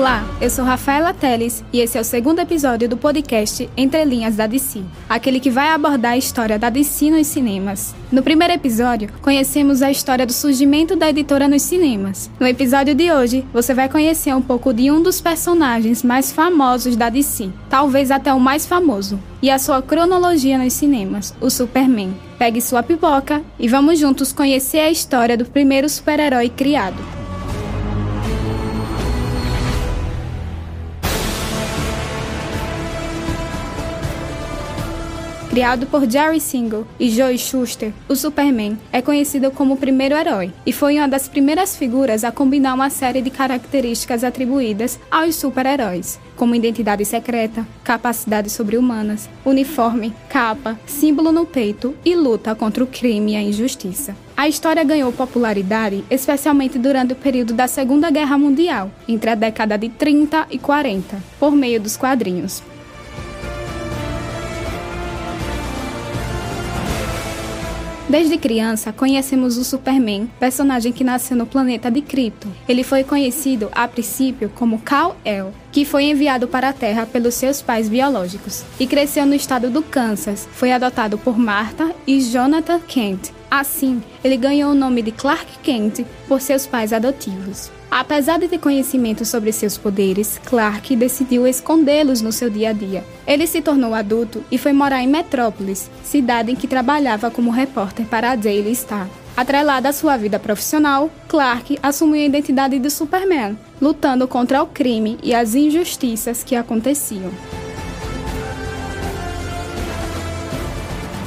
Olá, eu sou Rafaela Teles e esse é o segundo episódio do podcast Entre Linhas da DC, aquele que vai abordar a história da DC nos cinemas. No primeiro episódio, conhecemos a história do surgimento da editora nos cinemas. No episódio de hoje, você vai conhecer um pouco de um dos personagens mais famosos da DC, talvez até o mais famoso, e a sua cronologia nos cinemas, o Superman. Pegue sua pipoca e vamos juntos conhecer a história do primeiro super-herói criado. Criado por Jerry Siegel e Joe Shuster, o Superman é conhecido como o primeiro herói e foi uma das primeiras figuras a combinar uma série de características atribuídas aos super-heróis, como identidade secreta, capacidades sobre-humanas, uniforme, capa, símbolo no peito e luta contra o crime e a injustiça. A história ganhou popularidade especialmente durante o período da Segunda Guerra Mundial, entre a década de 30 e 40, por meio dos quadrinhos. Desde criança, conhecemos o Superman, personagem que nasceu no planeta de Krypton. Ele foi conhecido, a princípio, como Kal-El, que foi enviado para a Terra pelos seus pais biológicos, e cresceu no estado do Kansas. Foi adotado por Martha e Jonathan Kent. Assim, ele ganhou o nome de Clark Kent por seus pais adotivos. Apesar de ter conhecimento sobre seus poderes, Clark decidiu escondê-los no seu dia a dia. Ele se tornou adulto e foi morar em Metrópolis, cidade em que trabalhava como repórter para a Daily Star. Atrelada à sua vida profissional, Clark assumiu a identidade de Superman, lutando contra o crime e as injustiças que aconteciam.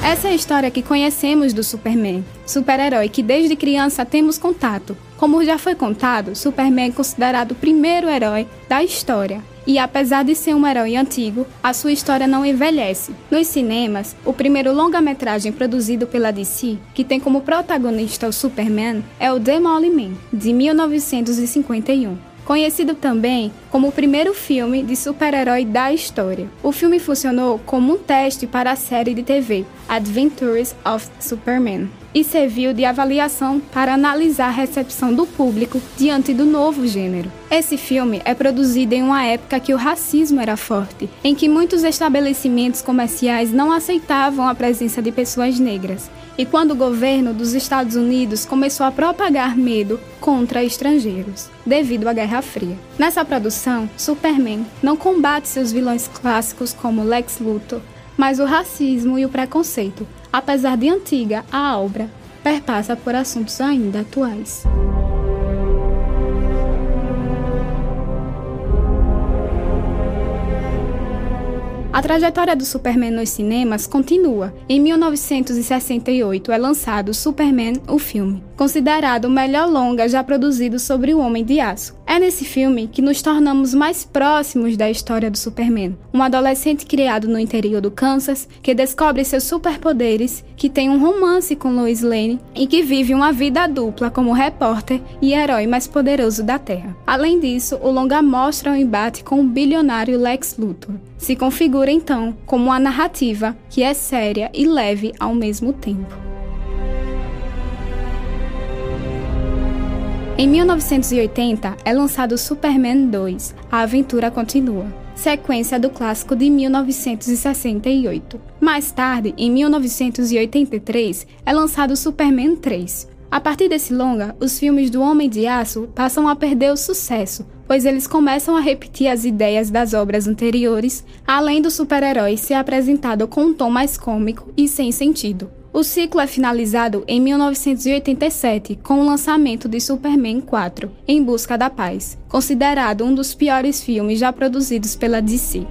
Essa é a história que conhecemos do Superman, super-herói que desde criança temos contato. Como já foi contado, Superman é considerado o primeiro herói da história. E apesar de ser um herói antigo, a sua história não envelhece. Nos cinemas, o primeiro longa-metragem produzido pela DC, que tem como protagonista o Superman, é o Demolidor Man, de 1951 conhecido também como o primeiro filme de super-herói da história. O filme funcionou como um teste para a série de TV Adventures of Superman e serviu de avaliação para analisar a recepção do público diante do novo gênero. Esse filme é produzido em uma época que o racismo era forte, em que muitos estabelecimentos comerciais não aceitavam a presença de pessoas negras e quando o governo dos Estados Unidos começou a propagar medo contra estrangeiros, devido à Guerra Fria. Nessa produção, Superman não combate seus vilões clássicos como Lex Luthor, mas o racismo e o preconceito, apesar de antiga, a obra perpassa por assuntos ainda atuais. A trajetória do Superman nos cinemas continua. Em 1968 é lançado Superman, o filme, considerado o melhor longa já produzido sobre o Homem de Aço. É nesse filme que nos tornamos mais próximos da história do Superman, um adolescente criado no interior do Kansas que descobre seus superpoderes, que tem um romance com Lois Lane e que vive uma vida dupla como repórter e herói mais poderoso da Terra. Além disso, o longa mostra o um embate com o bilionário Lex Luthor se configura então como uma narrativa que é séria e leve ao mesmo tempo. Em 1980 é lançado Superman 2 A Aventura Continua, sequência do clássico de 1968. Mais tarde, em 1983, é lançado Superman 3. A partir desse longa, os filmes do Homem de Aço passam a perder o sucesso, pois eles começam a repetir as ideias das obras anteriores, além do super-herói ser apresentado com um tom mais cômico e sem sentido. O ciclo é finalizado em 1987 com o lançamento de Superman 4, Em Busca da Paz, considerado um dos piores filmes já produzidos pela DC.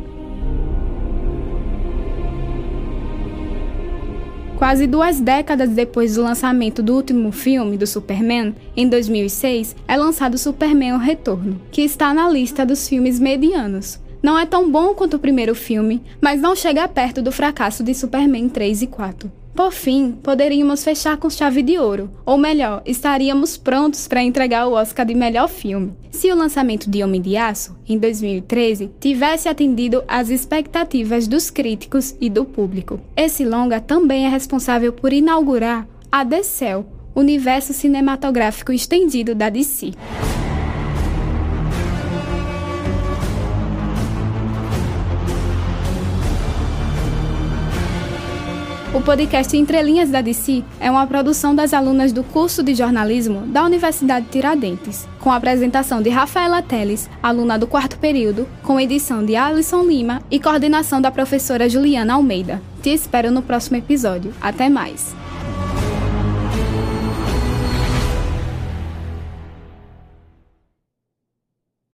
Quase duas décadas depois do lançamento do último filme do Superman, em 2006, é lançado Superman O Retorno, que está na lista dos filmes medianos. Não é tão bom quanto o primeiro filme, mas não chega perto do fracasso de Superman 3 e 4. Por fim, poderíamos fechar com chave de ouro, ou melhor, estaríamos prontos para entregar o Oscar de melhor filme. Se o lançamento de Homem de Aço, em 2013, tivesse atendido às expectativas dos críticos e do público. Esse longa também é responsável por inaugurar a The Cell, universo cinematográfico estendido da DC. O podcast Entre Linhas da DC é uma produção das alunas do curso de jornalismo da Universidade Tiradentes, com a apresentação de Rafaela Teles, aluna do quarto período, com edição de Alisson Lima e coordenação da professora Juliana Almeida. Te espero no próximo episódio. Até mais!